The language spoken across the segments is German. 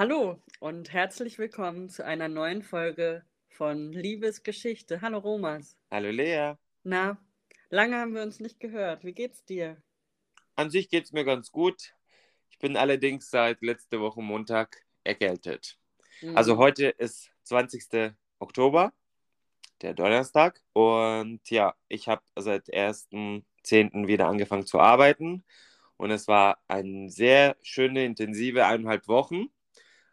Hallo und herzlich willkommen zu einer neuen Folge von Liebesgeschichte. Hallo Romas. Hallo Lea. Na, lange haben wir uns nicht gehört. Wie geht's dir? An sich geht's mir ganz gut. Ich bin allerdings seit letzter Woche Montag erkältet. Mhm. Also heute ist 20. Oktober, der Donnerstag. Und ja, ich habe seit 1.10. wieder angefangen zu arbeiten. Und es war eine sehr schöne, intensive eineinhalb Wochen.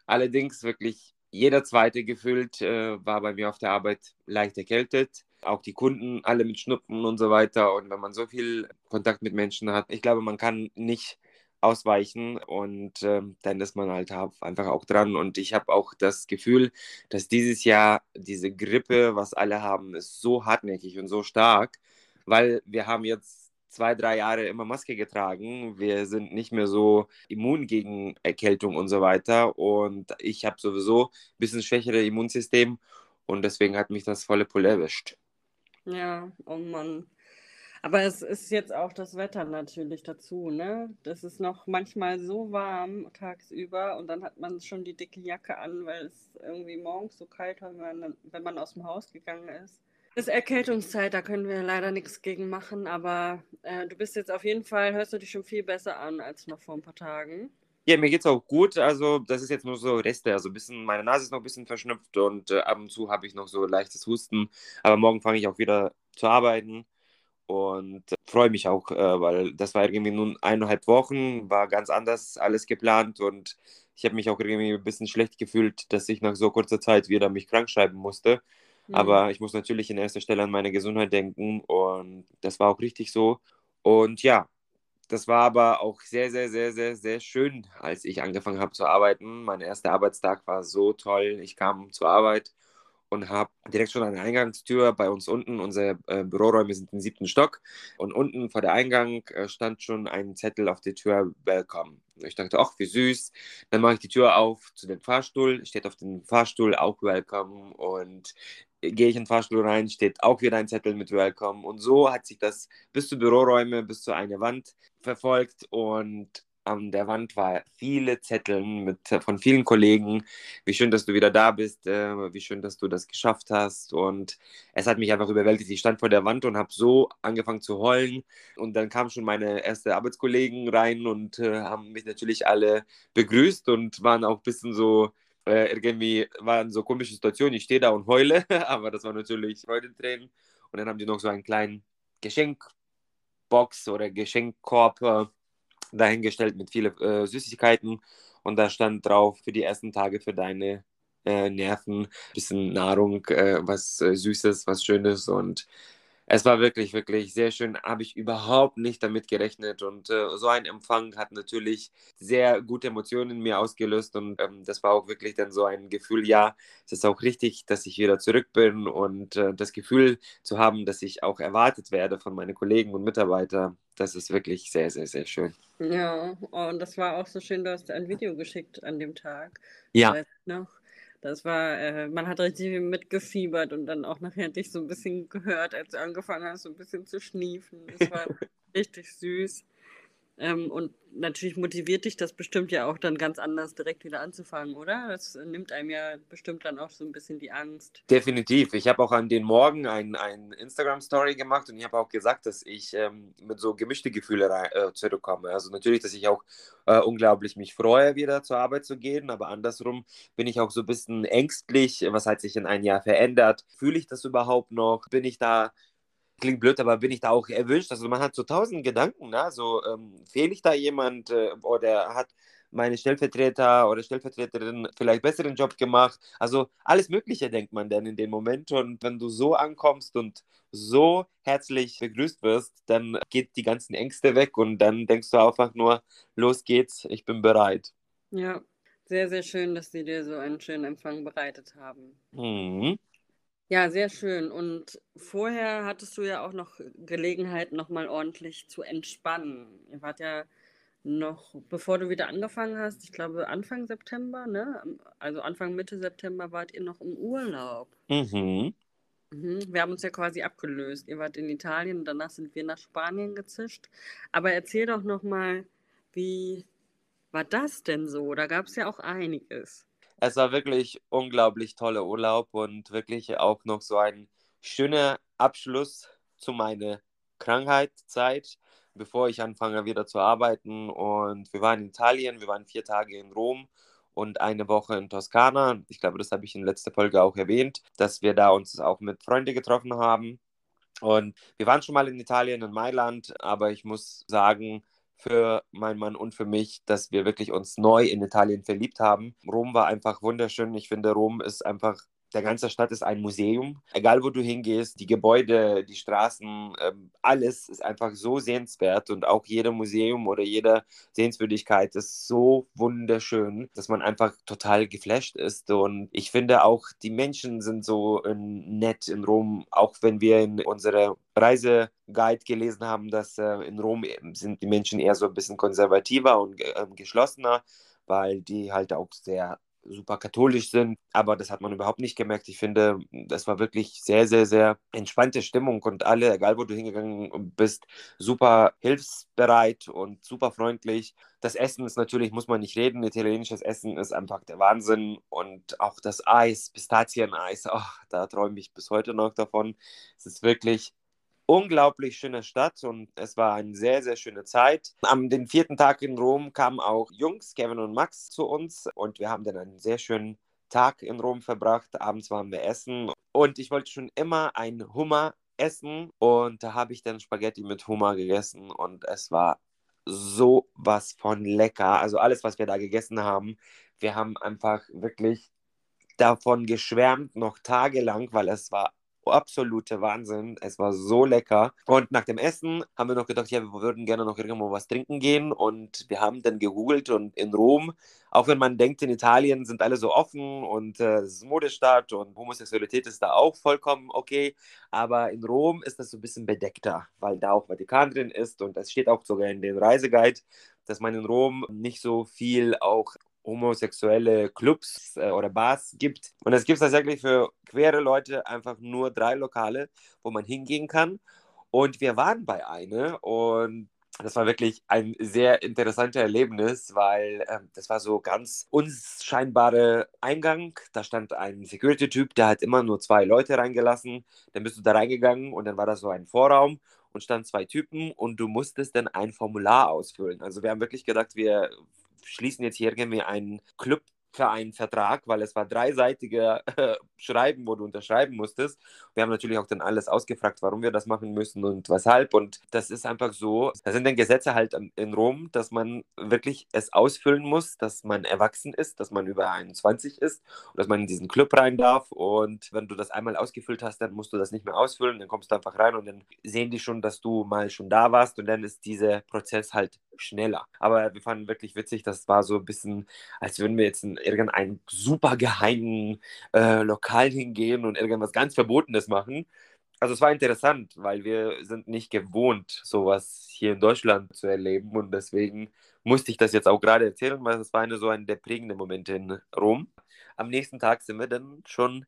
Allerdings wirklich jeder zweite gefühlt äh, war bei mir auf der Arbeit leicht erkältet. Auch die Kunden alle mit Schnupfen und so weiter. Und wenn man so viel Kontakt mit Menschen hat, ich glaube, man kann nicht ausweichen und ähm, dann ist man halt einfach auch dran. Und ich habe auch das Gefühl, dass dieses Jahr diese Grippe, was alle haben, ist so hartnäckig und so stark, weil wir haben jetzt zwei, drei Jahre immer Maske getragen. Wir sind nicht mehr so immun gegen Erkältung und so weiter. Und ich habe sowieso ein bisschen schwächere Immunsystem und deswegen hat mich das volle Pulle erwischt. Ja, oh Mann. Aber es ist jetzt auch das Wetter natürlich dazu, ne? Das ist noch manchmal so warm tagsüber und dann hat man schon die dicke Jacke an, weil es irgendwie morgens so kalt war, wenn man, wenn man aus dem Haus gegangen ist. Ist Erkältungszeit, da können wir leider nichts gegen machen, aber äh, du bist jetzt auf jeden Fall, hörst du dich schon viel besser an als noch vor ein paar Tagen. Ja, mir geht's auch gut. Also, das ist jetzt nur so Reste. Also, ein bisschen, meine Nase ist noch ein bisschen verschnupft und äh, ab und zu habe ich noch so leichtes Husten. Aber morgen fange ich auch wieder zu arbeiten und äh, freue mich auch, äh, weil das war irgendwie nun eineinhalb Wochen, war ganz anders alles geplant und ich habe mich auch irgendwie ein bisschen schlecht gefühlt, dass ich nach so kurzer Zeit wieder mich krank schreiben musste. Mhm. Aber ich muss natürlich in erster Stelle an meine Gesundheit denken und das war auch richtig so. Und ja, das war aber auch sehr, sehr, sehr, sehr, sehr schön, als ich angefangen habe zu arbeiten. Mein erster Arbeitstag war so toll. Ich kam zur Arbeit und habe direkt schon an der Eingangstür bei uns unten, unsere äh, Büroräume sind im siebten Stock und unten vor der Eingang äh, stand schon ein Zettel auf der Tür, Welcome. Ich dachte, ach, wie süß. Dann mache ich die Tür auf zu dem Fahrstuhl, steht auf dem Fahrstuhl auch Welcome und gehe ich in den Fahrstuhl rein, steht auch wieder ein Zettel mit Welcome. Und so hat sich das bis zu Büroräume, bis zu einer Wand verfolgt. Und an der Wand war viele Zettel mit, von vielen Kollegen. Wie schön, dass du wieder da bist, äh, wie schön, dass du das geschafft hast. Und es hat mich einfach überwältigt. Ich stand vor der Wand und habe so angefangen zu heulen. Und dann kamen schon meine ersten Arbeitskollegen rein und äh, haben mich natürlich alle begrüßt und waren auch ein bisschen so äh, irgendwie waren so komische Situationen. Ich stehe da und heule, aber das war natürlich Freudentränen. Und dann haben die noch so einen kleinen Geschenkbox oder Geschenkkorb äh, dahingestellt mit vielen äh, Süßigkeiten. Und da stand drauf für die ersten Tage für deine äh, Nerven, bisschen Nahrung, äh, was äh, Süßes, was Schönes. Und es war wirklich, wirklich sehr schön. Habe ich überhaupt nicht damit gerechnet. Und äh, so ein Empfang hat natürlich sehr gute Emotionen in mir ausgelöst. Und ähm, das war auch wirklich dann so ein Gefühl, ja, es ist auch richtig, dass ich wieder zurück bin. Und äh, das Gefühl zu haben, dass ich auch erwartet werde von meinen Kollegen und Mitarbeitern, das ist wirklich sehr, sehr, sehr schön. Ja, und das war auch so schön, du hast ein Video geschickt an dem Tag. Ja. Du noch? Das war, äh, man hat richtig mitgefiebert und dann auch nachher dich so ein bisschen gehört, als du angefangen hast, so ein bisschen zu schniefen. Das war richtig süß. Ähm, und natürlich motiviert dich das bestimmt ja auch dann ganz anders direkt wieder anzufangen, oder? Das nimmt einem ja bestimmt dann auch so ein bisschen die Angst. Definitiv. Ich habe auch an den Morgen ein, ein Instagram-Story gemacht und ich habe auch gesagt, dass ich ähm, mit so gemischte Gefühle äh, zurückkomme. Also natürlich, dass ich auch äh, unglaublich mich freue, wieder zur Arbeit zu gehen, aber andersrum bin ich auch so ein bisschen ängstlich. Was hat sich in einem Jahr verändert? Fühle ich das überhaupt noch? Bin ich da klingt blöd, aber bin ich da auch erwünscht? Also man hat so tausend Gedanken, ne? so ähm, fehle ich da jemand äh, oder hat meine Stellvertreter oder Stellvertreterin vielleicht besseren Job gemacht. Also alles Mögliche denkt man dann in dem Moment und wenn du so ankommst und so herzlich begrüßt wirst, dann geht die ganzen Ängste weg und dann denkst du einfach nur, los geht's, ich bin bereit. Ja, sehr, sehr schön, dass sie dir so einen schönen Empfang bereitet haben. Mhm. Ja, sehr schön. Und vorher hattest du ja auch noch Gelegenheit, nochmal ordentlich zu entspannen. Ihr wart ja noch, bevor du wieder angefangen hast, ich glaube Anfang September, ne? Also Anfang Mitte September wart ihr noch im Urlaub. Mhm. Mhm. Wir haben uns ja quasi abgelöst. Ihr wart in Italien und danach sind wir nach Spanien gezischt. Aber erzähl doch nochmal, wie war das denn so? Da gab es ja auch einiges. Es war wirklich unglaublich toller Urlaub und wirklich auch noch so ein schöner Abschluss zu meiner Krankheitszeit, bevor ich anfange wieder zu arbeiten. Und wir waren in Italien, wir waren vier Tage in Rom und eine Woche in Toskana. Ich glaube, das habe ich in letzter Folge auch erwähnt, dass wir da uns auch mit Freunden getroffen haben. Und wir waren schon mal in Italien, in Mailand, aber ich muss sagen, für meinen Mann und für mich, dass wir wirklich uns neu in Italien verliebt haben. Rom war einfach wunderschön. Ich finde, Rom ist einfach der ganze Stadt ist ein Museum. Egal, wo du hingehst, die Gebäude, die Straßen, ähm, alles ist einfach so sehenswert und auch jeder Museum oder jede Sehenswürdigkeit ist so wunderschön, dass man einfach total geflasht ist. Und ich finde auch, die Menschen sind so äh, nett in Rom, auch wenn wir in unserer Reiseguide gelesen haben, dass äh, in Rom sind die Menschen eher so ein bisschen konservativer und äh, geschlossener, weil die halt auch sehr super katholisch sind, aber das hat man überhaupt nicht gemerkt. Ich finde, das war wirklich sehr, sehr, sehr entspannte Stimmung und alle, egal wo du hingegangen bist, super hilfsbereit und super freundlich. Das Essen ist natürlich, muss man nicht reden, italienisches Essen ist einfach der Wahnsinn und auch das Eis, Pistazieneis, oh, da träume ich bis heute noch davon. Es ist wirklich unglaublich schöne Stadt und es war eine sehr, sehr schöne Zeit. Am den vierten Tag in Rom kamen auch Jungs, Kevin und Max, zu uns und wir haben dann einen sehr schönen Tag in Rom verbracht. Abends waren wir essen und ich wollte schon immer ein Hummer essen und da habe ich dann Spaghetti mit Hummer gegessen und es war so was von lecker. Also alles, was wir da gegessen haben, wir haben einfach wirklich davon geschwärmt, noch tagelang, weil es war absolute Wahnsinn. Es war so lecker. Und nach dem Essen haben wir noch gedacht, ja, wir würden gerne noch irgendwo was trinken gehen. Und wir haben dann gegoogelt und in Rom, auch wenn man denkt, in Italien sind alle so offen und äh, es ist Modestadt und Homosexualität ist da auch vollkommen okay. Aber in Rom ist das so ein bisschen bedeckter, weil da auch Vatikan drin ist und es steht auch sogar in den Reiseguide, dass man in Rom nicht so viel auch homosexuelle Clubs äh, oder Bars gibt. Und es gibt tatsächlich für queere Leute einfach nur drei Lokale, wo man hingehen kann. Und wir waren bei einer und das war wirklich ein sehr interessantes Erlebnis, weil äh, das war so ganz unscheinbarer Eingang. Da stand ein Security-Typ, der hat immer nur zwei Leute reingelassen. Dann bist du da reingegangen und dann war das so ein Vorraum und stand zwei Typen und du musstest dann ein Formular ausfüllen. Also wir haben wirklich gedacht, wir schließen jetzt hier irgendwie einen Club für einen Vertrag, weil es war dreiseitige äh, Schreiben, wo du unterschreiben musstest. Wir haben natürlich auch dann alles ausgefragt, warum wir das machen müssen und weshalb. Und das ist einfach so, da sind dann Gesetze halt in Rom, dass man wirklich es ausfüllen muss, dass man erwachsen ist, dass man über 21 ist und dass man in diesen Club rein darf. Und wenn du das einmal ausgefüllt hast, dann musst du das nicht mehr ausfüllen, dann kommst du einfach rein und dann sehen die schon, dass du mal schon da warst und dann ist dieser Prozess halt schneller. Aber wir fanden wirklich witzig, das war so ein bisschen, als würden wir jetzt in irgendein super geheimen äh, Lokal hingehen und irgendwas ganz Verbotenes machen. Also es war interessant, weil wir sind nicht gewohnt, sowas hier in Deutschland zu erleben und deswegen musste ich das jetzt auch gerade erzählen, weil es war eine so ein der prägende Moment in Rom. Am nächsten Tag sind wir dann schon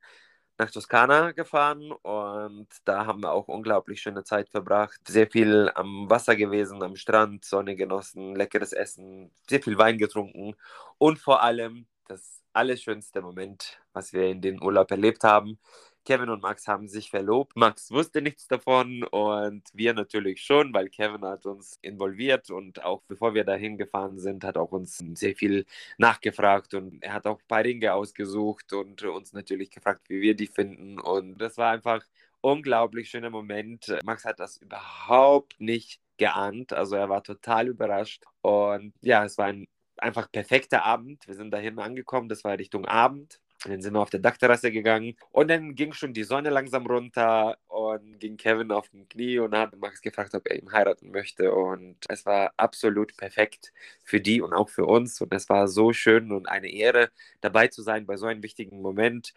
nach Toskana gefahren und da haben wir auch unglaublich schöne Zeit verbracht. Sehr viel am Wasser gewesen, am Strand, Sonne genossen, leckeres Essen, sehr viel Wein getrunken und vor allem das allerschönste Moment, was wir in den Urlaub erlebt haben. Kevin und Max haben sich verlobt. Max wusste nichts davon und wir natürlich schon, weil Kevin hat uns involviert und auch bevor wir dahin gefahren sind, hat auch uns sehr viel nachgefragt und er hat auch ein paar Ringe ausgesucht und uns natürlich gefragt, wie wir die finden und das war einfach unglaublich schöner Moment. Max hat das überhaupt nicht geahnt, also er war total überrascht und ja, es war ein einfach perfekter Abend. Wir sind dahin angekommen, das war Richtung Abend. Und dann sind wir auf der Dachterrasse gegangen und dann ging schon die Sonne langsam runter und ging Kevin auf den Knie und hat Max gefragt, ob er ihn heiraten möchte. Und es war absolut perfekt für die und auch für uns. Und es war so schön und eine Ehre, dabei zu sein bei so einem wichtigen Moment.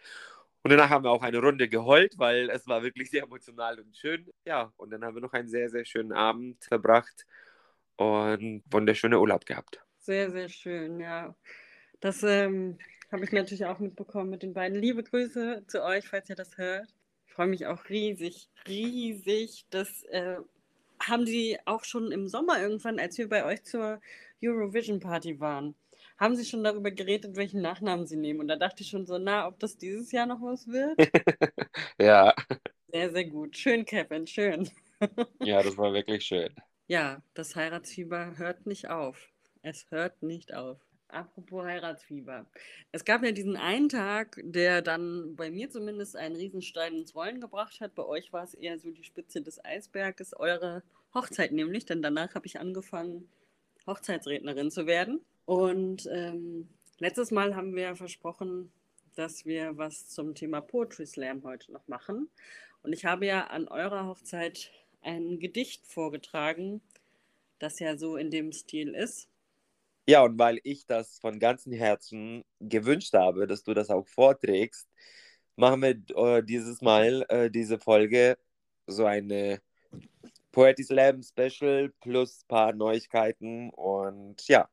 Und danach haben wir auch eine Runde geheult, weil es war wirklich sehr emotional und schön. Ja, und dann haben wir noch einen sehr, sehr schönen Abend verbracht und wunderschönen Urlaub gehabt. Sehr, sehr schön, ja. Das ähm, habe ich natürlich auch mitbekommen mit den beiden. Liebe Grüße zu euch, falls ihr das hört. Ich freue mich auch riesig, riesig, dass äh, haben die auch schon im Sommer irgendwann, als wir bei euch zur Eurovision Party waren, haben sie schon darüber geredet, welchen Nachnamen sie nehmen. Und da dachte ich schon so, na, ob das dieses Jahr noch was wird? ja. Sehr, sehr gut. Schön, Kevin, schön. ja, das war wirklich schön. Ja, das Heiratsfieber hört nicht auf. Es hört nicht auf. Apropos Heiratsfieber. Es gab ja diesen einen Tag, der dann bei mir zumindest einen Riesenstein ins Rollen gebracht hat. Bei euch war es eher so die Spitze des Eisberges, eure Hochzeit nämlich, denn danach habe ich angefangen, Hochzeitsrednerin zu werden. Und ähm, letztes Mal haben wir versprochen, dass wir was zum Thema Poetry Slam heute noch machen. Und ich habe ja an eurer Hochzeit ein Gedicht vorgetragen, das ja so in dem Stil ist. Ja, und weil ich das von ganzem Herzen gewünscht habe, dass du das auch vorträgst, machen wir äh, dieses Mal äh, diese Folge so eine Poetry Slam Special plus paar Neuigkeiten. Und ja,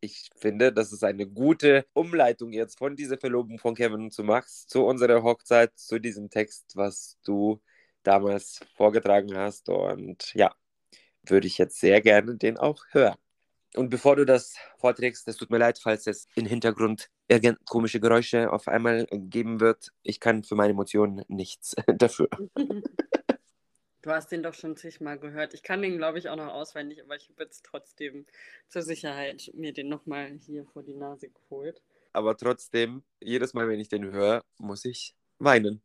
ich finde, das ist eine gute Umleitung jetzt von dieser Verlobung von Kevin zu Max zu unserer Hochzeit, zu diesem Text, was du damals vorgetragen hast. Und ja, würde ich jetzt sehr gerne den auch hören. Und bevor du das vorträgst, es tut mir leid, falls es im Hintergrund irgend komische Geräusche auf einmal geben wird. Ich kann für meine Emotionen nichts dafür. Du hast den doch schon zigmal gehört. Ich kann den, glaube ich, auch noch auswendig, aber ich habe jetzt trotzdem zur Sicherheit mir den nochmal hier vor die Nase geholt. Aber trotzdem, jedes Mal, wenn ich den höre, muss ich weinen.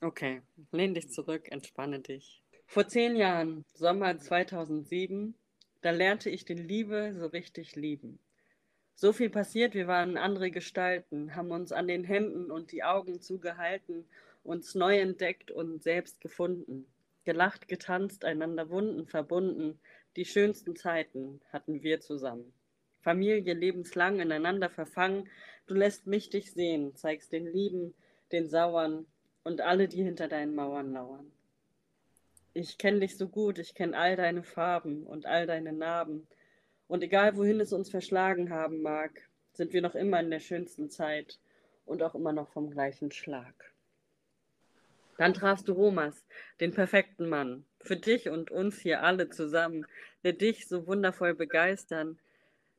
Okay, lehn dich zurück, entspanne dich. Vor zehn Jahren, Sommer 2007, da lernte ich die Liebe so richtig lieben. So viel passiert, wir waren andere Gestalten, haben uns an den Händen und die Augen zugehalten, uns neu entdeckt und selbst gefunden. Gelacht, getanzt, einander Wunden verbunden, die schönsten Zeiten hatten wir zusammen. Familie lebenslang ineinander verfangen, du lässt mich dich sehen, zeigst den Lieben, den Sauern und alle, die hinter deinen Mauern lauern. Ich kenne dich so gut, ich kenne all deine Farben und all deine Narben. Und egal wohin es uns verschlagen haben mag, sind wir noch immer in der schönsten Zeit und auch immer noch vom gleichen Schlag. Dann trafst du Romas, den perfekten Mann, für dich und uns hier alle zusammen, der dich so wundervoll begeistern,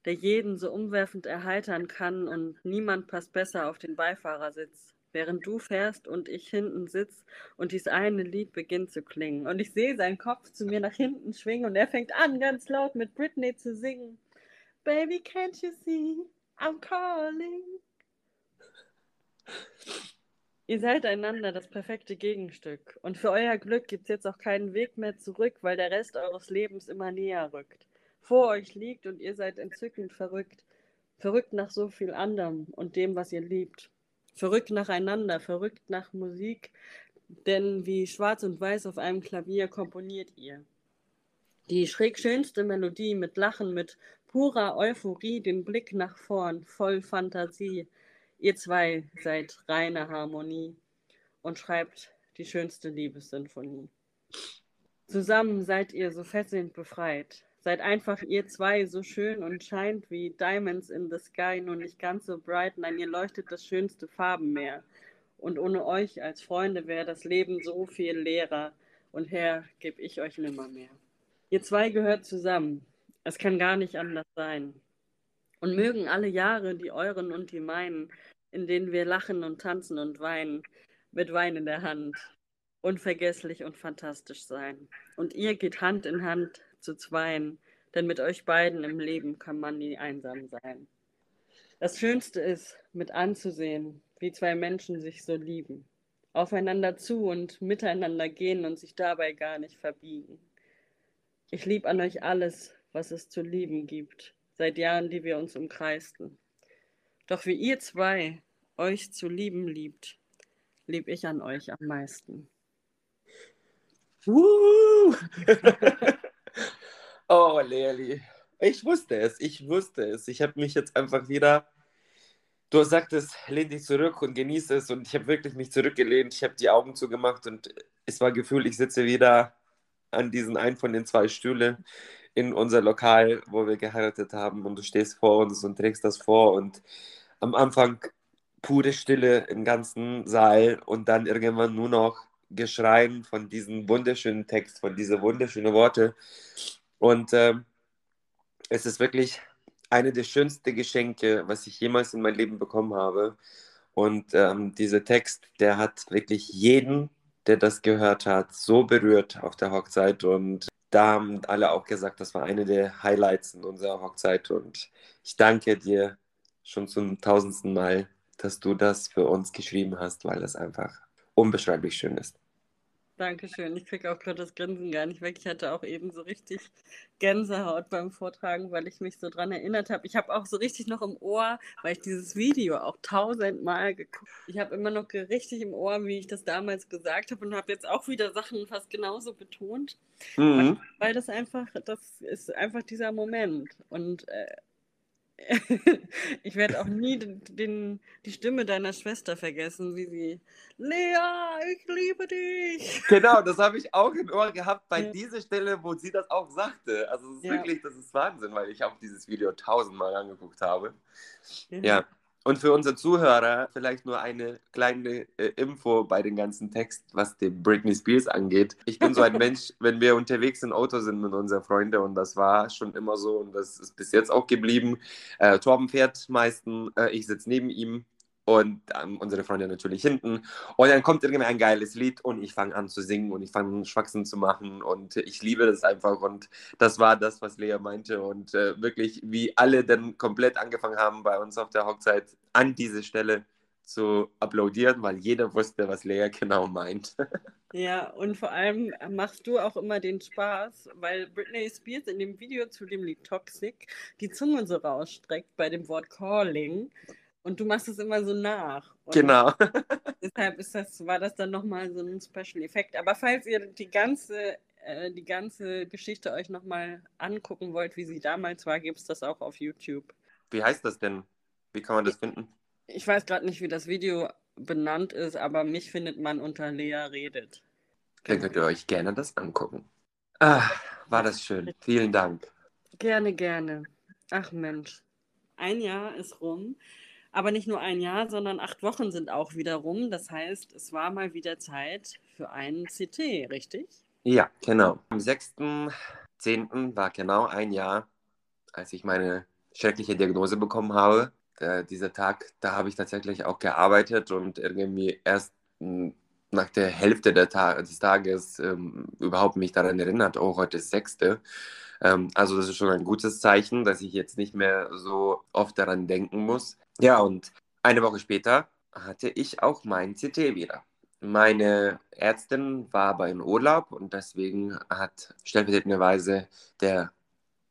der jeden so umwerfend erheitern kann und niemand passt besser auf den Beifahrersitz während du fährst und ich hinten sitz und dieses eine Lied beginnt zu klingen. Und ich sehe seinen Kopf zu mir nach hinten schwingen und er fängt an, ganz laut mit Britney zu singen. Baby, can't you see? I'm calling. Ihr seid einander das perfekte Gegenstück. Und für euer Glück gibt es jetzt auch keinen Weg mehr zurück, weil der Rest eures Lebens immer näher rückt. Vor euch liegt und ihr seid entzückend verrückt. Verrückt nach so viel anderem und dem, was ihr liebt verrückt nacheinander, verrückt nach Musik, denn wie schwarz und weiß auf einem Klavier komponiert ihr. Die schräg schönste Melodie mit Lachen, mit purer Euphorie, den Blick nach vorn, voll Fantasie. Ihr zwei seid reine Harmonie und schreibt die schönste Liebessinfonie. Zusammen seid ihr so fesselnd befreit, Seid einfach ihr zwei so schön und scheint wie Diamonds in the Sky, nur nicht ganz so bright. Nein, ihr leuchtet das schönste Farbenmeer. Und ohne euch als Freunde wäre das Leben so viel leerer. Und Herr, geb ich euch nimmer mehr. Ihr zwei gehört zusammen. Es kann gar nicht anders sein. Und mögen alle Jahre, die euren und die meinen, in denen wir lachen und tanzen und weinen, mit Wein in der Hand, unvergesslich und fantastisch sein. Und ihr geht Hand in Hand zu zweien, denn mit euch beiden im Leben kann man nie einsam sein. Das Schönste ist, mit anzusehen, wie zwei Menschen sich so lieben, aufeinander zu und miteinander gehen und sich dabei gar nicht verbiegen. Ich lieb an euch alles, was es zu lieben gibt, seit Jahren, die wir uns umkreisten. Doch wie ihr zwei euch zu lieben liebt, lieb ich an euch am meisten. Uh! Oh, Leali. Ich wusste es, ich wusste es. Ich habe mich jetzt einfach wieder. Du sagtest, lehn dich zurück und genieße es. Und ich habe wirklich mich zurückgelehnt. Ich habe die Augen zugemacht und es war Gefühl, ich sitze wieder an diesen einen von den zwei Stühlen in unser Lokal, wo wir geheiratet haben. Und du stehst vor uns und trägst das vor. Und am Anfang pure Stille im ganzen Saal und dann irgendwann nur noch Geschreien von diesem wunderschönen Text, von diesen wunderschönen Worte. Und äh, es ist wirklich eine der schönsten Geschenke, was ich jemals in meinem Leben bekommen habe. Und ähm, dieser Text, der hat wirklich jeden, der das gehört hat, so berührt auf der Hochzeit. Und da haben alle auch gesagt, das war eine der Highlights in unserer Hochzeit. Und ich danke dir schon zum tausendsten Mal, dass du das für uns geschrieben hast, weil das einfach unbeschreiblich schön ist. Dankeschön. Ich kriege auch gerade das Grinsen gar nicht weg. Ich hatte auch eben so richtig Gänsehaut beim Vortragen, weil ich mich so dran erinnert habe. Ich habe auch so richtig noch im Ohr, weil ich dieses Video auch tausendmal geguckt habe. Ich habe immer noch richtig im Ohr, wie ich das damals gesagt habe und habe jetzt auch wieder Sachen fast genauso betont. Mhm. Weil das einfach, das ist einfach dieser Moment. Und äh, ich werde auch nie den, den, die Stimme deiner Schwester vergessen, wie sie, Lea, ich liebe dich. Genau, das habe ich auch im Ohr gehabt bei ja. dieser Stelle, wo sie das auch sagte. Also es ist ja. wirklich, das ist Wahnsinn, weil ich auch dieses Video tausendmal angeguckt habe. Ja. ja. Und für unsere Zuhörer vielleicht nur eine kleine äh, Info bei dem ganzen Text, was den Britney Spears angeht. Ich bin so ein Mensch, wenn wir unterwegs im Auto sind mit unseren Freunden und das war schon immer so und das ist bis jetzt auch geblieben. Äh, Torben fährt meistens, äh, ich sitze neben ihm und ähm, unsere Freunde natürlich hinten. Und dann kommt irgendwie ein geiles Lied und ich fange an zu singen und ich fange Schwachsinn zu machen und ich liebe das einfach. Und das war das, was Lea meinte. Und äh, wirklich, wie alle dann komplett angefangen haben bei uns auf der Hochzeit an diese Stelle zu applaudieren, weil jeder wusste, was Lea genau meint. Ja, und vor allem machst du auch immer den Spaß, weil Britney Spears in dem Video zu dem Lied Toxic die Zunge so rausstreckt bei dem Wort Calling. Und du machst es immer so nach. Und genau. deshalb ist das, war das dann nochmal so ein Special Effekt. Aber falls ihr die ganze, äh, die ganze Geschichte euch nochmal angucken wollt, wie sie damals war, gibt es das auch auf YouTube. Wie heißt das denn? Wie kann man das finden? Ich weiß gerade nicht, wie das Video benannt ist, aber mich findet man unter Lea redet. Dann könnt ihr euch gerne das angucken. Ah, war das schön. Vielen Dank. Gerne, gerne. Ach Mensch. Ein Jahr ist rum. Aber nicht nur ein Jahr, sondern acht Wochen sind auch wieder rum. Das heißt, es war mal wieder Zeit für einen CT, richtig? Ja, genau. Am 6.10. war genau ein Jahr, als ich meine schreckliche Diagnose bekommen habe. Der, dieser Tag, da habe ich tatsächlich auch gearbeitet und irgendwie erst hm, nach der Hälfte der Tag, des Tages ähm, überhaupt mich daran erinnert, oh, heute ist Sechste. Ähm, also das ist schon ein gutes Zeichen, dass ich jetzt nicht mehr so oft daran denken muss. Ja, und eine Woche später hatte ich auch mein CT wieder. Meine Ärztin war aber in Urlaub und deswegen hat stellvertretenderweise der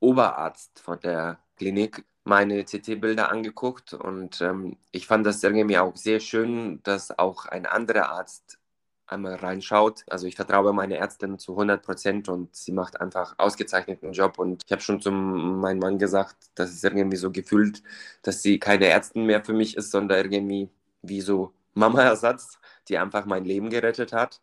Oberarzt von der Klinik meine CT-Bilder angeguckt und ähm, ich fand das irgendwie auch sehr schön, dass auch ein anderer Arzt einmal reinschaut. Also ich vertraue meine Ärztin zu 100 Prozent und sie macht einfach ausgezeichneten Job. Und ich habe schon zu meinem Mann gesagt, dass es irgendwie so gefühlt, dass sie keine Ärztin mehr für mich ist, sondern irgendwie wie so Mama-Ersatz, die einfach mein Leben gerettet hat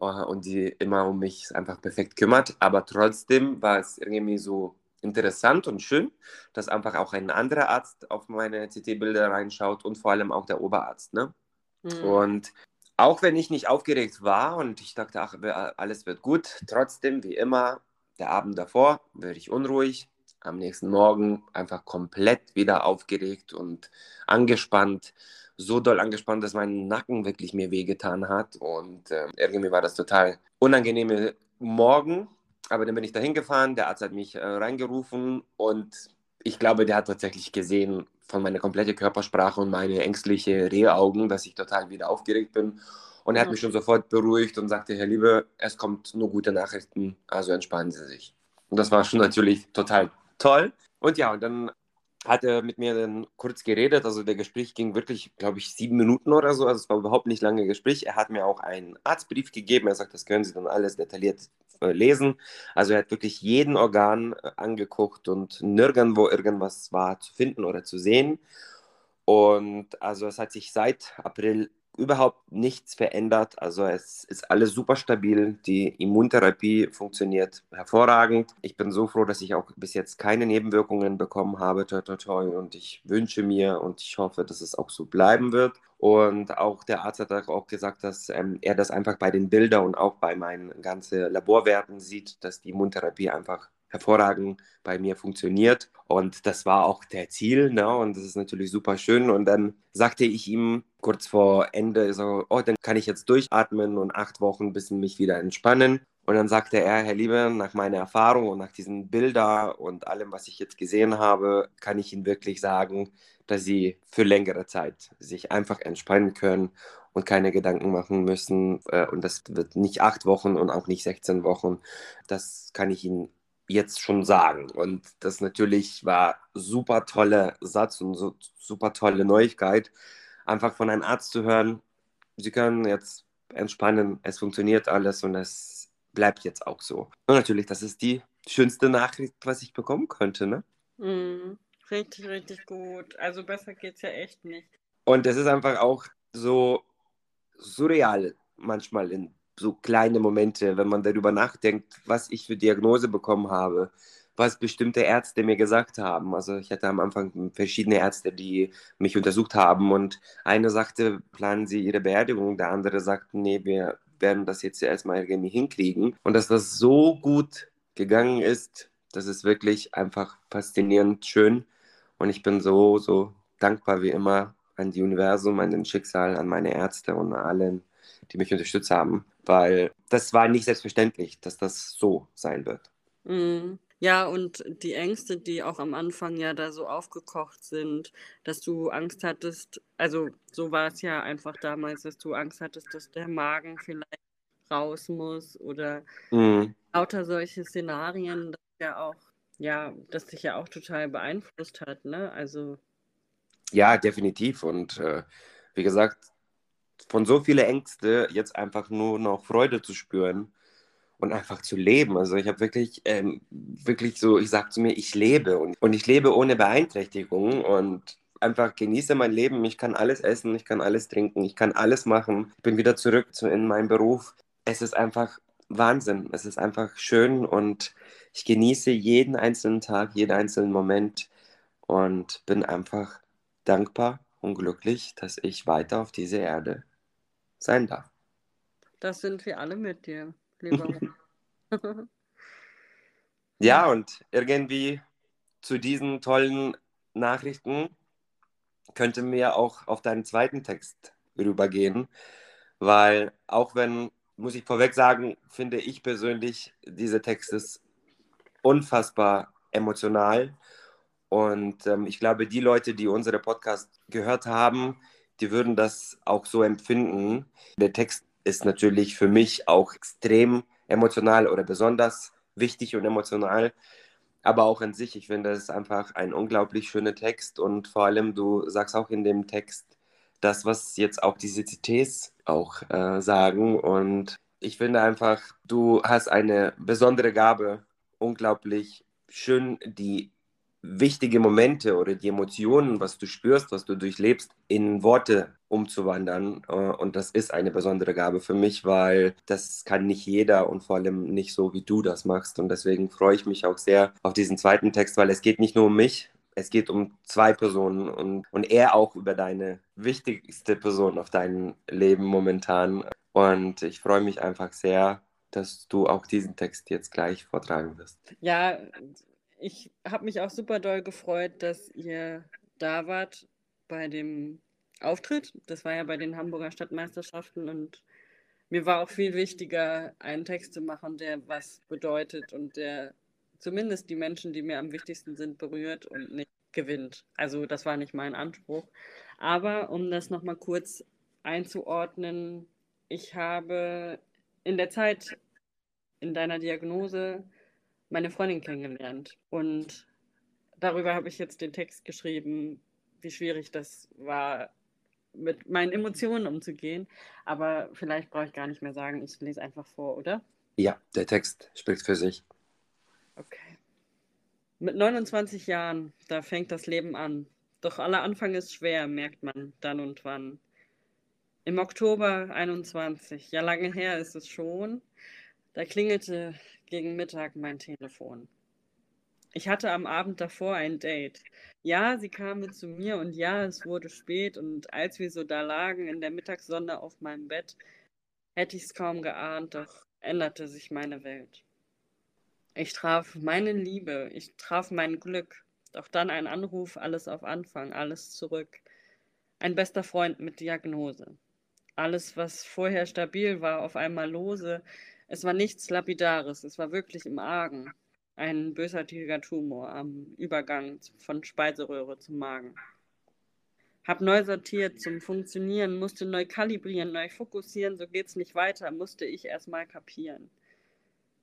äh, und die immer um mich einfach perfekt kümmert. Aber trotzdem war es irgendwie so interessant und schön, dass einfach auch ein anderer Arzt auf meine CT-Bilder reinschaut und vor allem auch der Oberarzt. Ne? Mhm. Und auch wenn ich nicht aufgeregt war und ich dachte, ach, alles wird gut, trotzdem, wie immer, der Abend davor werde ich unruhig. Am nächsten Morgen einfach komplett wieder aufgeregt und angespannt. So doll angespannt, dass mein Nacken wirklich mir wehgetan hat. Und äh, irgendwie war das total unangenehme Morgen. Aber dann bin ich da hingefahren, der Arzt hat mich äh, reingerufen und ich glaube, der hat tatsächlich gesehen, von meiner kompletten Körpersprache und meine ängstliche Rehaugen, dass ich total wieder aufgeregt bin. Und er hat mich schon sofort beruhigt und sagte, Herr Liebe, es kommt nur gute Nachrichten, also entspannen Sie sich. Und das war schon natürlich total toll. Und ja, und dann hat er mit mir dann kurz geredet. Also der Gespräch ging wirklich, glaube ich, sieben Minuten oder so. Also es war überhaupt nicht lange Gespräch. Er hat mir auch einen Arztbrief gegeben. Er sagt, das können Sie dann alles detailliert äh, lesen. Also er hat wirklich jeden Organ äh, angeguckt und nirgendwo irgendwas war zu finden oder zu sehen. Und also es hat sich seit April überhaupt nichts verändert. Also es ist alles super stabil. Die Immuntherapie funktioniert hervorragend. Ich bin so froh, dass ich auch bis jetzt keine Nebenwirkungen bekommen habe. Toi, toi, toi. Und ich wünsche mir und ich hoffe, dass es auch so bleiben wird. Und auch der Arzt hat auch gesagt, dass ähm, er das einfach bei den Bildern und auch bei meinen ganzen Laborwerten sieht, dass die Immuntherapie einfach hervorragend bei mir funktioniert. Und das war auch der Ziel. Ne? Und das ist natürlich super schön. Und dann sagte ich ihm kurz vor Ende so, oh, dann kann ich jetzt durchatmen und acht Wochen ein bisschen mich wieder entspannen. Und dann sagte er, Herr Liebe, nach meiner Erfahrung und nach diesen Bildern und allem, was ich jetzt gesehen habe, kann ich Ihnen wirklich sagen, dass Sie für längere Zeit sich einfach entspannen können und keine Gedanken machen müssen. Äh, und das wird nicht acht Wochen und auch nicht 16 Wochen. Das kann ich Ihnen jetzt schon sagen. Und das natürlich war super toller Satz und so, super tolle Neuigkeit, einfach von einem Arzt zu hören, Sie können jetzt entspannen, es funktioniert alles und es bleibt jetzt auch so. Und natürlich, das ist die schönste Nachricht, was ich bekommen könnte, ne? Mm, richtig, richtig gut. Also besser geht's ja echt nicht. Und es ist einfach auch so surreal manchmal in so kleine Momente, wenn man darüber nachdenkt, was ich für Diagnose bekommen habe, was bestimmte Ärzte mir gesagt haben. Also ich hatte am Anfang verschiedene Ärzte, die mich untersucht haben und eine sagte, planen Sie Ihre Beerdigung, der andere sagte, nee, wir werden das jetzt erstmal irgendwie hinkriegen. Und dass das so gut gegangen ist, das ist wirklich einfach faszinierend schön. Und ich bin so, so dankbar wie immer an die Universum, an den Schicksal, an meine Ärzte und allen, die mich unterstützt haben, weil das war nicht selbstverständlich, dass das so sein wird. Mm. Ja, und die Ängste, die auch am Anfang ja da so aufgekocht sind, dass du Angst hattest, also so war es ja einfach damals, dass du Angst hattest, dass der Magen vielleicht raus muss oder mhm. lauter solche Szenarien, das ja auch, ja, das dich ja auch total beeinflusst hat, ne? Also. Ja, definitiv. Und äh, wie gesagt, von so vielen Ängsten jetzt einfach nur noch Freude zu spüren und einfach zu leben. Also ich habe wirklich, ähm, wirklich so, ich sage zu mir, ich lebe und, und ich lebe ohne Beeinträchtigung und einfach genieße mein Leben. Ich kann alles essen, ich kann alles trinken, ich kann alles machen. Ich bin wieder zurück zu, in meinen Beruf. Es ist einfach Wahnsinn. Es ist einfach schön und ich genieße jeden einzelnen Tag, jeden einzelnen Moment und bin einfach dankbar und glücklich, dass ich weiter auf dieser Erde sein darf. Das sind wir alle mit dir, lieber. ja, und irgendwie zu diesen tollen Nachrichten könnten wir auch auf deinen zweiten Text rübergehen, weil auch wenn, muss ich vorweg sagen, finde ich persönlich, diese Text ist unfassbar emotional und ähm, ich glaube, die Leute, die unsere Podcast gehört haben, die würden das auch so empfinden. Der Text ist natürlich für mich auch extrem emotional oder besonders wichtig und emotional. Aber auch an sich, ich finde, es ist einfach ein unglaublich schöner Text und vor allem, du sagst auch in dem Text das, was jetzt auch diese CTs auch äh, sagen. Und ich finde einfach, du hast eine besondere Gabe, unglaublich schön die wichtige Momente oder die Emotionen, was du spürst, was du durchlebst, in Worte umzuwandern. Äh, und das ist eine besondere Gabe für mich, weil das kann nicht jeder und vor allem nicht so, wie du das machst. Und deswegen freue ich mich auch sehr auf diesen zweiten Text, weil es geht nicht nur um mich, es geht um zwei Personen und, und er auch über deine wichtigste Person auf deinem Leben momentan. Und ich freue mich einfach sehr, dass du auch diesen Text jetzt gleich vortragen wirst. Ja, ich habe mich auch super doll gefreut, dass ihr da wart bei dem Auftritt. Das war ja bei den Hamburger Stadtmeisterschaften und mir war auch viel wichtiger, einen Text zu machen, der was bedeutet und der zumindest die Menschen, die mir am wichtigsten sind, berührt und nicht gewinnt. Also das war nicht mein Anspruch. Aber um das nochmal kurz einzuordnen, ich habe in der Zeit in deiner Diagnose meine Freundin kennengelernt. Und darüber habe ich jetzt den Text geschrieben, wie schwierig das war, mit meinen Emotionen umzugehen. Aber vielleicht brauche ich gar nicht mehr sagen, ich lese einfach vor, oder? Ja, der Text spricht für sich. Okay. Mit 29 Jahren, da fängt das Leben an. Doch aller Anfang ist schwer, merkt man dann und wann. Im Oktober 21, ja lange her ist es schon, da klingelte gegen Mittag mein Telefon. Ich hatte am Abend davor ein Date. Ja, sie kam mit zu mir und ja, es wurde spät und als wir so da lagen in der Mittagssonne auf meinem Bett, hätte ich es kaum geahnt, doch änderte sich meine Welt. Ich traf meine Liebe, ich traf mein Glück, doch dann ein Anruf, alles auf Anfang, alles zurück. Ein bester Freund mit Diagnose. Alles, was vorher stabil war, auf einmal lose. Es war nichts Lapidares, es war wirklich im Argen ein bösartiger Tumor am Übergang von Speiseröhre zum Magen. Hab neu sortiert zum Funktionieren, musste neu kalibrieren, neu fokussieren, so geht's nicht weiter, musste ich erstmal kapieren.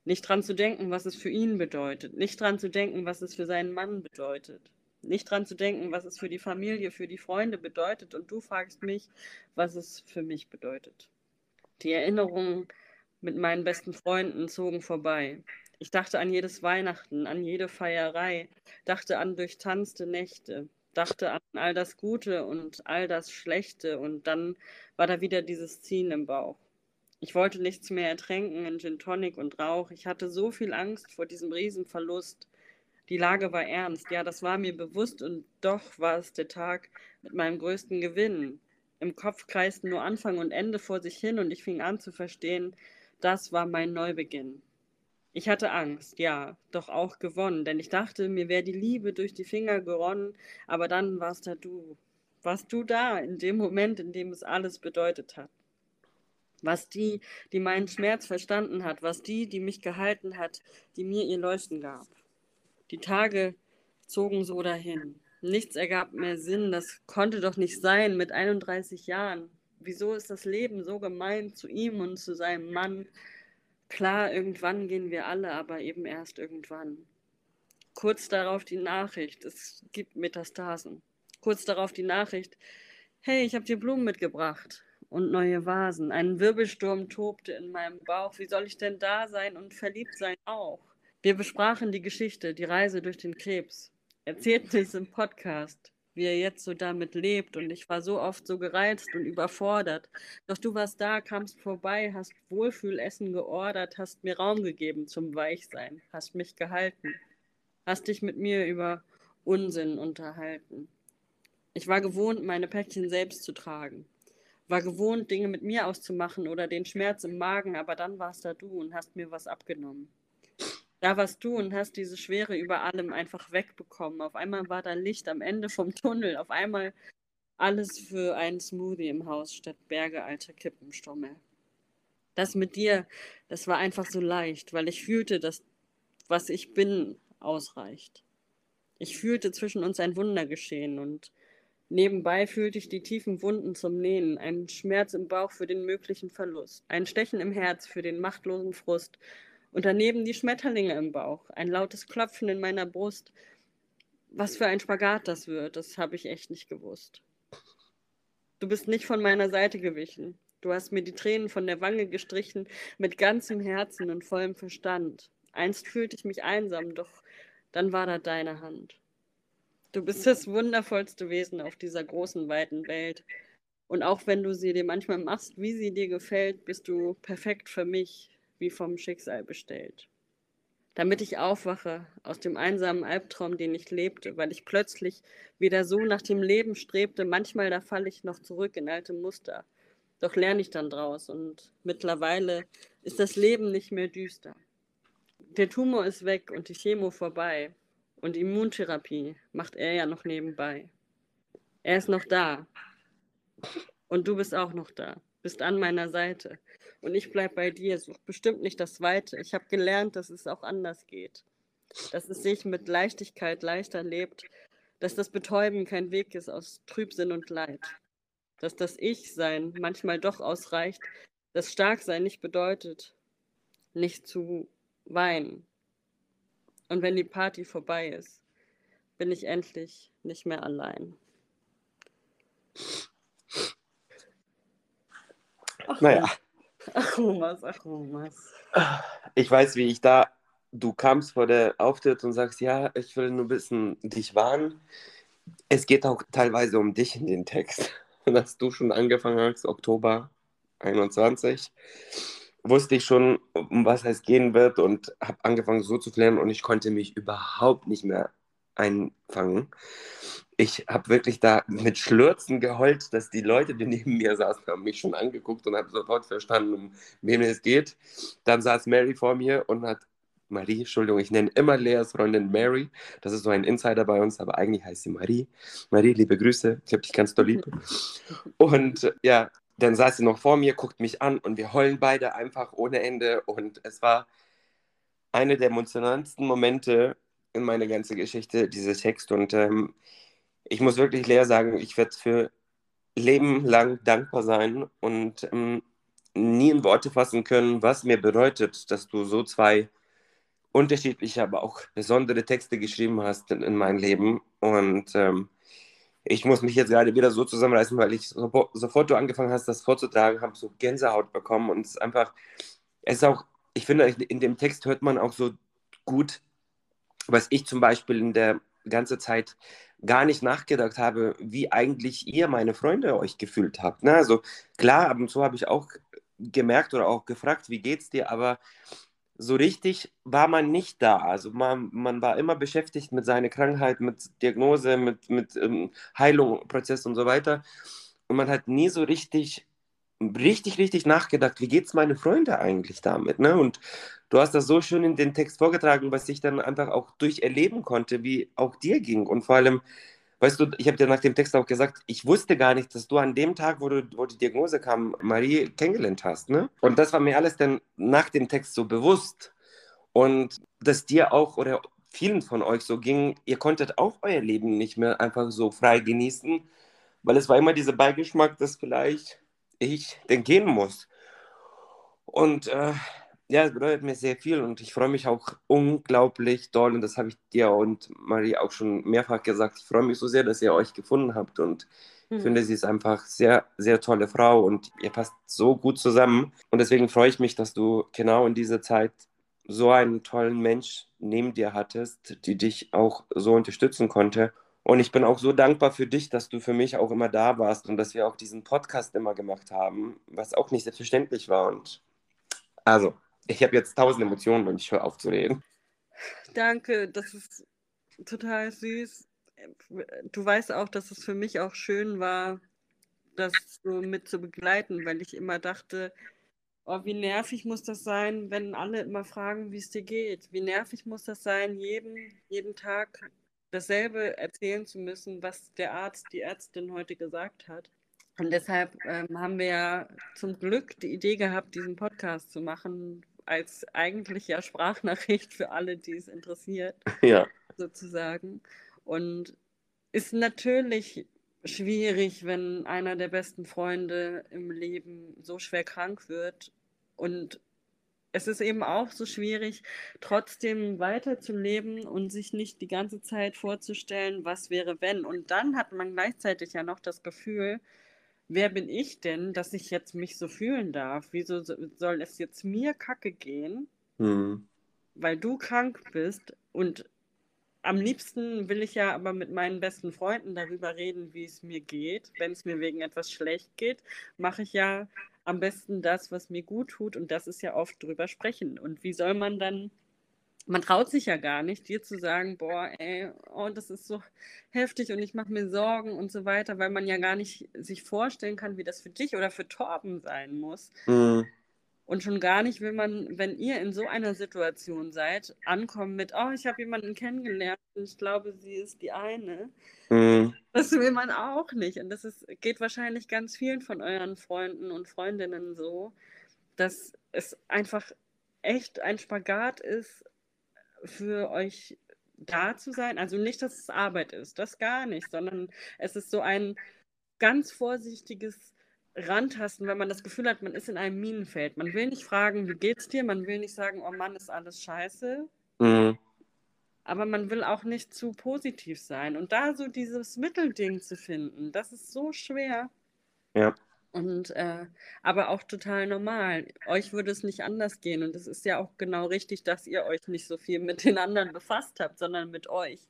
Nicht dran zu denken, was es für ihn bedeutet, nicht dran zu denken, was es für seinen Mann bedeutet, nicht dran zu denken, was es für die Familie, für die Freunde bedeutet und du fragst mich, was es für mich bedeutet. Die Erinnerungen mit meinen besten Freunden zogen vorbei. Ich dachte an jedes Weihnachten, an jede Feierei, dachte an durchtanzte Nächte, dachte an all das Gute und all das Schlechte und dann war da wieder dieses Ziehen im Bauch. Ich wollte nichts mehr ertränken in Gin Tonic und Rauch. Ich hatte so viel Angst vor diesem Riesenverlust. Die Lage war ernst, ja, das war mir bewusst und doch war es der Tag mit meinem größten Gewinn. Im Kopf kreisten nur Anfang und Ende vor sich hin und ich fing an zu verstehen, das war mein Neubeginn. Ich hatte Angst, ja, doch auch gewonnen, denn ich dachte, mir wäre die Liebe durch die Finger geronnen, aber dann warst da du. Warst du da, in dem Moment, in dem es alles bedeutet hat. Was die, die meinen Schmerz verstanden hat, was die, die mich gehalten hat, die mir ihr Leuchten gab. Die Tage zogen so dahin. Nichts ergab mehr Sinn, das konnte doch nicht sein mit 31 Jahren. Wieso ist das Leben so gemein zu ihm und zu seinem Mann? Klar, irgendwann gehen wir alle, aber eben erst irgendwann. Kurz darauf die Nachricht, es gibt Metastasen. Kurz darauf die Nachricht, hey, ich habe dir Blumen mitgebracht und neue Vasen. Ein Wirbelsturm tobte in meinem Bauch. Wie soll ich denn da sein und verliebt sein auch? Wir besprachen die Geschichte, die Reise durch den Krebs. Erzählten es im Podcast wie er jetzt so damit lebt. Und ich war so oft so gereizt und überfordert. Doch du warst da, kamst vorbei, hast Wohlfühlessen geordert, hast mir Raum gegeben zum Weichsein, hast mich gehalten, hast dich mit mir über Unsinn unterhalten. Ich war gewohnt, meine Päckchen selbst zu tragen. War gewohnt, Dinge mit mir auszumachen oder den Schmerz im Magen, aber dann warst da du und hast mir was abgenommen. Da warst du und hast diese Schwere über allem einfach wegbekommen. Auf einmal war da Licht am Ende vom Tunnel. Auf einmal alles für einen Smoothie im Haus statt Berge alter Kippenstommel. Das mit dir, das war einfach so leicht, weil ich fühlte, dass was ich bin ausreicht. Ich fühlte zwischen uns ein Wunder geschehen und nebenbei fühlte ich die tiefen Wunden zum Nähen, einen Schmerz im Bauch für den möglichen Verlust, ein Stechen im Herz für den machtlosen Frust und daneben die Schmetterlinge im Bauch, ein lautes Klopfen in meiner Brust. Was für ein Spagat das wird, das habe ich echt nicht gewusst. Du bist nicht von meiner Seite gewichen. Du hast mir die Tränen von der Wange gestrichen, mit ganzem Herzen und vollem Verstand. Einst fühlte ich mich einsam, doch dann war da deine Hand. Du bist das wundervollste Wesen auf dieser großen, weiten Welt. Und auch wenn du sie dir manchmal machst, wie sie dir gefällt, bist du perfekt für mich, wie vom Schicksal bestellt. Damit ich aufwache aus dem einsamen Albtraum, den ich lebte, weil ich plötzlich wieder so nach dem Leben strebte, manchmal da falle ich noch zurück in alte Muster. Doch lerne ich dann draus und mittlerweile ist das Leben nicht mehr düster. Der Tumor ist weg und die Chemo vorbei und Immuntherapie macht er ja noch nebenbei. Er ist noch da und du bist auch noch da, bist an meiner Seite und ich bleibe bei dir. Such bestimmt nicht das Weite. Ich habe gelernt, dass es auch anders geht. Dass es sich mit Leichtigkeit leichter lebt. Dass das Betäuben kein Weg ist aus Trübsinn und Leid. Dass das Ich-Sein manchmal doch ausreicht. Dass Starksein nicht bedeutet, nicht zu weinen. Und wenn die Party vorbei ist, bin ich endlich nicht mehr allein. Ach, naja. Aromas, Aromas. Ich weiß, wie ich da, du kamst vor der Auftritt und sagst, ja, ich will nur ein bisschen dich warnen. Es geht auch teilweise um dich in den Text. und als du schon angefangen hast, Oktober 21, wusste ich schon, um was es gehen wird und habe angefangen so zu flären und ich konnte mich überhaupt nicht mehr einfangen. Ich habe wirklich da mit Schlürzen geheult, dass die Leute, die neben mir saßen, haben mich schon angeguckt und haben sofort verstanden, um wen es geht. Dann saß Mary vor mir und hat Marie, Entschuldigung, ich nenne immer Leas Freundin Mary. Das ist so ein Insider bei uns, aber eigentlich heißt sie Marie. Marie, liebe Grüße, ich habe dich ganz doll lieb. Und ja, dann saß sie noch vor mir, guckt mich an und wir heulen beide einfach ohne Ende. Und es war eine der emotionalsten Momente in meiner ganzen Geschichte, dieser Text. Und ähm, ich muss wirklich Lea sagen, ich werde für Leben lang dankbar sein und ähm, nie in Worte fassen können, was mir bedeutet, dass du so zwei unterschiedliche, aber auch besondere Texte geschrieben hast in, in mein Leben. Und ähm, ich muss mich jetzt gerade wieder so zusammenreißen, weil ich so, sofort du angefangen hast, das vorzutragen, habe so Gänsehaut bekommen. Und es ist einfach, es ist auch, ich finde, in dem Text hört man auch so gut, was ich zum Beispiel in der ganzen Zeit gar nicht nachgedacht habe, wie eigentlich ihr, meine Freunde, euch gefühlt habt. Ne? Also klar, ab und zu habe ich auch gemerkt oder auch gefragt, wie geht's dir, aber so richtig war man nicht da. Also man, man war immer beschäftigt mit seiner Krankheit, mit Diagnose, mit, mit ähm, Heilung, Prozess und so weiter. Und man hat nie so richtig, richtig, richtig nachgedacht, wie geht es meine Freunde eigentlich damit? Ne? Und du hast das so schön in den Text vorgetragen, was ich dann einfach auch durcherleben konnte, wie auch dir ging. Und vor allem, Weißt du, ich habe dir nach dem Text auch gesagt, ich wusste gar nicht, dass du an dem Tag, wo, du, wo die Diagnose kam, Marie kennengelernt hast. Ne? Und das war mir alles dann nach dem Text so bewusst. Und dass dir auch oder vielen von euch so ging, ihr konntet auch euer Leben nicht mehr einfach so frei genießen, weil es war immer dieser Beigeschmack, dass vielleicht ich denn gehen muss. Und äh, ja, es bedeutet mir sehr viel und ich freue mich auch unglaublich doll und das habe ich dir und Marie auch schon mehrfach gesagt. Ich freue mich so sehr, dass ihr euch gefunden habt und ich hm. finde, sie ist einfach sehr, sehr tolle Frau und ihr passt so gut zusammen und deswegen freue ich mich, dass du genau in dieser Zeit so einen tollen Mensch neben dir hattest, die dich auch so unterstützen konnte. Und ich bin auch so dankbar für dich, dass du für mich auch immer da warst und dass wir auch diesen Podcast immer gemacht haben, was auch nicht selbstverständlich war. Und also, ich habe jetzt tausend Emotionen und ich höre auf zu reden. Danke, das ist total süß. Du weißt auch, dass es für mich auch schön war, das so mit zu begleiten, weil ich immer dachte, oh, wie nervig muss das sein, wenn alle immer fragen, wie es dir geht. Wie nervig muss das sein, jeden, jeden Tag dasselbe erzählen zu müssen, was der Arzt, die Ärztin heute gesagt hat. Und deshalb ähm, haben wir ja zum Glück die Idee gehabt, diesen Podcast zu machen, als eigentlich ja Sprachnachricht für alle, die es interessiert. Ja. Sozusagen. Und ist natürlich schwierig, wenn einer der besten Freunde im Leben so schwer krank wird. Und es ist eben auch so schwierig, trotzdem weiterzuleben und sich nicht die ganze Zeit vorzustellen, was wäre, wenn. Und dann hat man gleichzeitig ja noch das Gefühl, wer bin ich denn, dass ich jetzt mich so fühlen darf? Wieso soll es jetzt mir kacke gehen, mhm. weil du krank bist? Und am liebsten will ich ja aber mit meinen besten Freunden darüber reden, wie es mir geht. Wenn es mir wegen etwas schlecht geht, mache ich ja am besten das, was mir gut tut. Und das ist ja oft drüber sprechen. Und wie soll man dann man traut sich ja gar nicht, dir zu sagen, boah, ey, oh, das ist so heftig und ich mache mir Sorgen und so weiter, weil man ja gar nicht sich vorstellen kann, wie das für dich oder für Torben sein muss. Mhm. Und schon gar nicht will man, wenn ihr in so einer Situation seid, ankommen mit, oh, ich habe jemanden kennengelernt und ich glaube, sie ist die eine. Mhm. Das will man auch nicht. Und das ist, geht wahrscheinlich ganz vielen von euren Freunden und Freundinnen so, dass es einfach echt ein Spagat ist, für euch da zu sein. Also nicht, dass es Arbeit ist, das gar nicht, sondern es ist so ein ganz vorsichtiges Rantasten, wenn man das Gefühl hat, man ist in einem Minenfeld. Man will nicht fragen, wie geht's dir? Man will nicht sagen, oh Mann, ist alles scheiße. Mhm. Aber man will auch nicht zu positiv sein. Und da so dieses Mittelding zu finden, das ist so schwer. Ja. Und äh, aber auch total normal. Euch würde es nicht anders gehen. Und es ist ja auch genau richtig, dass ihr euch nicht so viel mit den anderen befasst habt, sondern mit euch.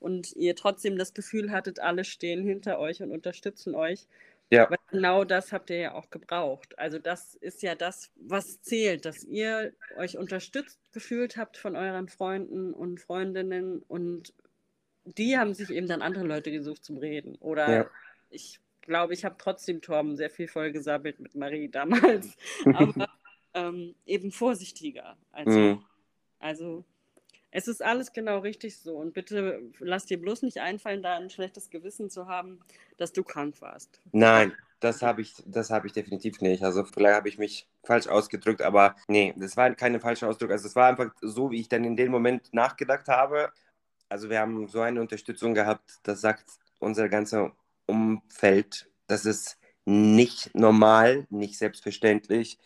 Und ihr trotzdem das Gefühl hattet, alle stehen hinter euch und unterstützen euch. Ja. Weil genau das habt ihr ja auch gebraucht. Also das ist ja das, was zählt, dass ihr euch unterstützt gefühlt habt von euren Freunden und Freundinnen und die haben sich eben dann andere Leute gesucht zum Reden. Oder ja. ich glaube, ich habe trotzdem Torben sehr viel vollgesammelt mit Marie damals, aber ähm, eben vorsichtiger. Also, mhm. also es ist alles genau richtig so. Und bitte lass dir bloß nicht einfallen, da ein schlechtes Gewissen zu haben, dass du krank warst. Nein, das habe ich, hab ich definitiv nicht. Also vielleicht habe ich mich falsch ausgedrückt, aber nee, das war keine falsche Ausdruck. Also es war einfach so, wie ich dann in dem Moment nachgedacht habe. Also wir haben so eine Unterstützung gehabt, das sagt unser ganzer Umfeld, das ist nicht normal, nicht selbstverständlich.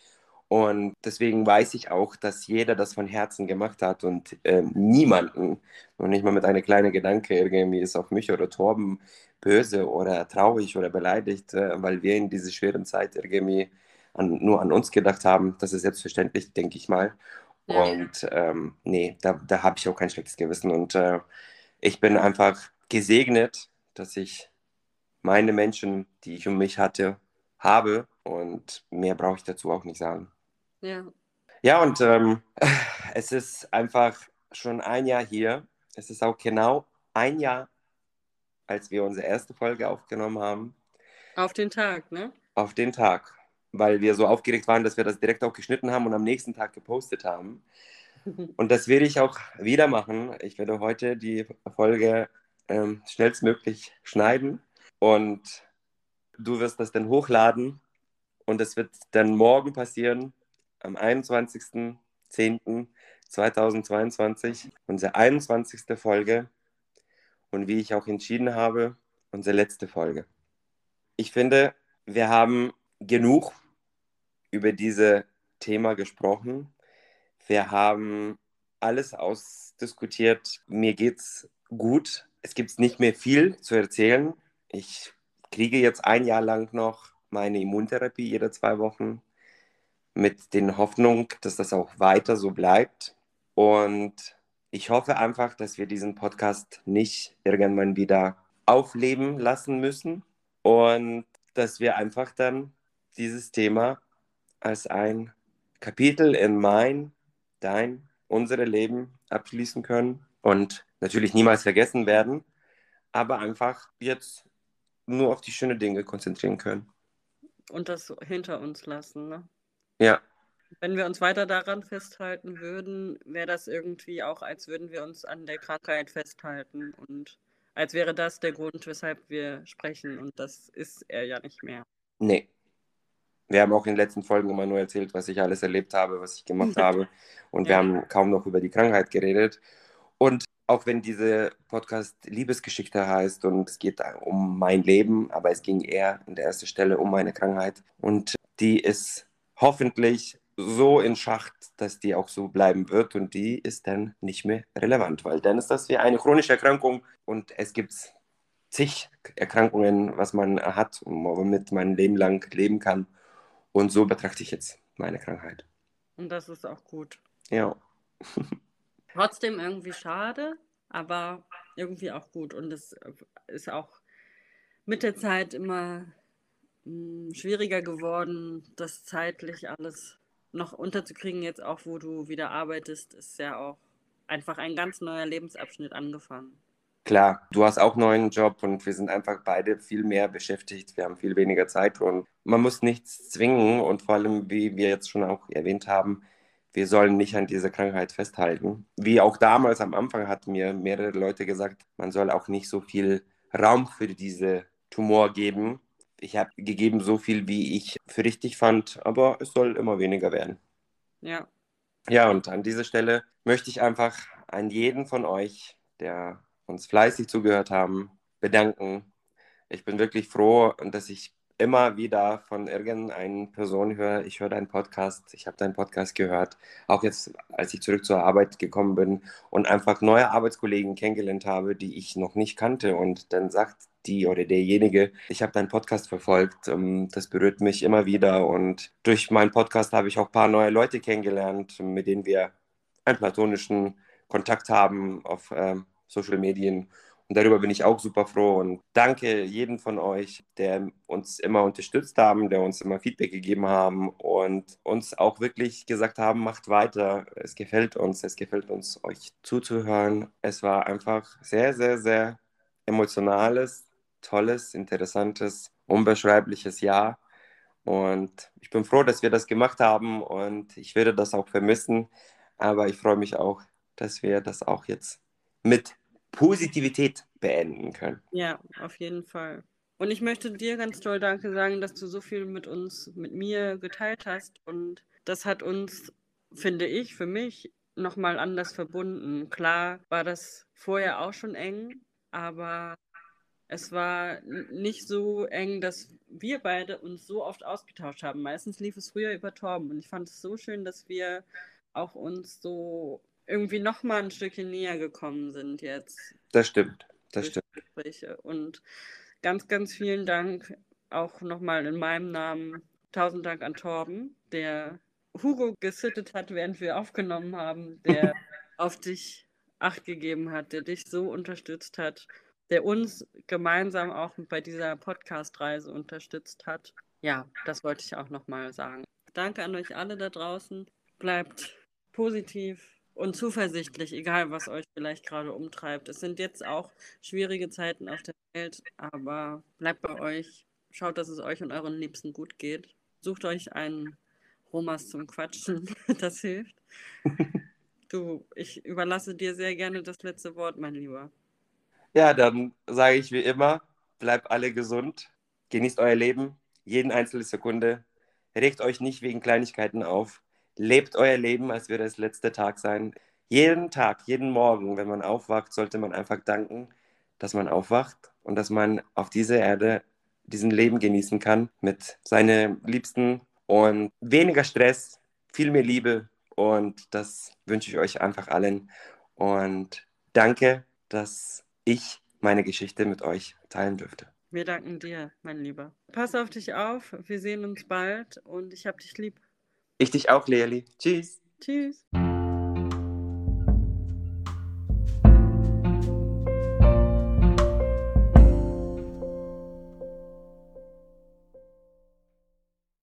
Und deswegen weiß ich auch, dass jeder das von Herzen gemacht hat und äh, niemanden, noch nicht mal mit einer kleinen Gedanke, irgendwie ist auf mich oder Torben böse oder traurig oder beleidigt, äh, weil wir in dieser schweren Zeit irgendwie an, nur an uns gedacht haben. Das ist selbstverständlich, denke ich mal. Ja. Und ähm, nee, da, da habe ich auch kein schlechtes Gewissen. Und äh, ich bin einfach gesegnet, dass ich meine Menschen, die ich um mich hatte, habe. Und mehr brauche ich dazu auch nicht sagen. Ja. Ja, und ähm, es ist einfach schon ein Jahr hier. Es ist auch genau ein Jahr, als wir unsere erste Folge aufgenommen haben. Auf den Tag, ne? Auf den Tag, weil wir so aufgeregt waren, dass wir das direkt auch geschnitten haben und am nächsten Tag gepostet haben. Und das werde ich auch wieder machen. Ich werde heute die Folge ähm, schnellstmöglich schneiden und du wirst das dann hochladen und es wird dann morgen passieren am 21.10.2022, unsere 21. Folge und wie ich auch entschieden habe, unsere letzte Folge. Ich finde, wir haben genug über dieses Thema gesprochen. Wir haben alles ausdiskutiert. Mir geht's gut. Es gibt nicht mehr viel zu erzählen. Ich kriege jetzt ein Jahr lang noch meine Immuntherapie jede zwei Wochen mit den Hoffnung, dass das auch weiter so bleibt. Und ich hoffe einfach, dass wir diesen Podcast nicht irgendwann wieder aufleben lassen müssen und dass wir einfach dann dieses Thema als ein Kapitel in mein, dein, unsere Leben abschließen können und natürlich niemals vergessen werden, aber einfach jetzt nur auf die schönen Dinge konzentrieren können. Und das hinter uns lassen, ne? Ja. Wenn wir uns weiter daran festhalten würden, wäre das irgendwie auch, als würden wir uns an der Krankheit festhalten und als wäre das der Grund, weshalb wir sprechen. Und das ist er ja nicht mehr. Nee. Wir haben auch in den letzten Folgen immer nur erzählt, was ich alles erlebt habe, was ich gemacht habe. Und ja. wir haben kaum noch über die Krankheit geredet. Und auch wenn diese Podcast Liebesgeschichte heißt und es geht um mein Leben, aber es ging eher an der ersten Stelle um meine Krankheit. Und die ist hoffentlich so in Schacht, dass die auch so bleiben wird und die ist dann nicht mehr relevant, weil dann ist das wie eine chronische Erkrankung und es gibt zig Erkrankungen, was man hat womit man Leben lang leben kann. Und so betrachte ich jetzt meine Krankheit. Und das ist auch gut. Ja. Trotzdem irgendwie schade, aber irgendwie auch gut. Und es ist auch mit der Zeit immer schwieriger geworden, das zeitlich alles noch unterzukriegen. Jetzt auch, wo du wieder arbeitest, ist ja auch einfach ein ganz neuer Lebensabschnitt angefangen. Klar, du hast auch einen neuen Job und wir sind einfach beide viel mehr beschäftigt. Wir haben viel weniger Zeit und man muss nichts zwingen und vor allem, wie wir jetzt schon auch erwähnt haben, wir sollen nicht an dieser Krankheit festhalten. Wie auch damals am Anfang hatten mir mehrere Leute gesagt, man soll auch nicht so viel Raum für diese Tumor geben, ich habe gegeben so viel, wie ich für richtig fand, aber es soll immer weniger werden. Ja. Ja, und an dieser Stelle möchte ich einfach an jeden von euch, der uns fleißig zugehört haben, bedanken. Ich bin wirklich froh, dass ich immer wieder von irgendeiner Person höre, ich höre deinen Podcast, ich habe deinen Podcast gehört, auch jetzt, als ich zurück zur Arbeit gekommen bin und einfach neue Arbeitskollegen kennengelernt habe, die ich noch nicht kannte. Und dann sagt die oder derjenige, ich habe deinen Podcast verfolgt, ähm, das berührt mich immer wieder. Und durch meinen Podcast habe ich auch ein paar neue Leute kennengelernt, mit denen wir einen platonischen Kontakt haben auf ähm, Social Medien Und darüber bin ich auch super froh und danke jedem von euch, der uns immer unterstützt haben, der uns immer Feedback gegeben haben und uns auch wirklich gesagt haben, macht weiter. Es gefällt uns, es gefällt uns, euch zuzuhören. Es war einfach sehr, sehr, sehr emotionales, tolles, interessantes, unbeschreibliches Jahr. Und ich bin froh, dass wir das gemacht haben und ich werde das auch vermissen. Aber ich freue mich auch, dass wir das auch jetzt mit Positivität beenden können. Ja, auf jeden Fall. Und ich möchte dir ganz toll Danke sagen, dass du so viel mit uns, mit mir geteilt hast. Und das hat uns, finde ich, für mich nochmal anders verbunden. Klar war das vorher auch schon eng, aber es war nicht so eng, dass wir beide uns so oft ausgetauscht haben. Meistens lief es früher über Torben. Und ich fand es so schön, dass wir auch uns so irgendwie noch mal ein Stückchen näher gekommen sind jetzt. Das stimmt, das stimmt. Gespräche. Und ganz, ganz vielen Dank auch nochmal in meinem Namen. Tausend Dank an Torben, der Hugo gesittet hat, während wir aufgenommen haben, der auf dich Acht gegeben hat, der dich so unterstützt hat, der uns gemeinsam auch bei dieser Podcast-Reise unterstützt hat. Ja, das wollte ich auch nochmal sagen. Danke an euch alle da draußen. Bleibt positiv, und zuversichtlich, egal was euch vielleicht gerade umtreibt. Es sind jetzt auch schwierige Zeiten auf der Welt, aber bleibt bei euch. Schaut, dass es euch und euren Liebsten gut geht. Sucht euch einen Romas zum Quatschen. Das hilft. Du, ich überlasse dir sehr gerne das letzte Wort, mein Lieber. Ja, dann sage ich wie immer, bleibt alle gesund, genießt euer Leben, jeden einzelne Sekunde, regt euch nicht wegen Kleinigkeiten auf, Lebt euer Leben, als würde es letzter Tag sein. Jeden Tag, jeden Morgen, wenn man aufwacht, sollte man einfach danken, dass man aufwacht und dass man auf dieser Erde diesen Leben genießen kann mit seinen Liebsten und weniger Stress, viel mehr Liebe und das wünsche ich euch einfach allen und danke, dass ich meine Geschichte mit euch teilen dürfte. Wir danken dir, mein Lieber. Pass auf dich auf, wir sehen uns bald und ich hab dich lieb. Ich dich auch, Leali. Tschüss. Tschüss.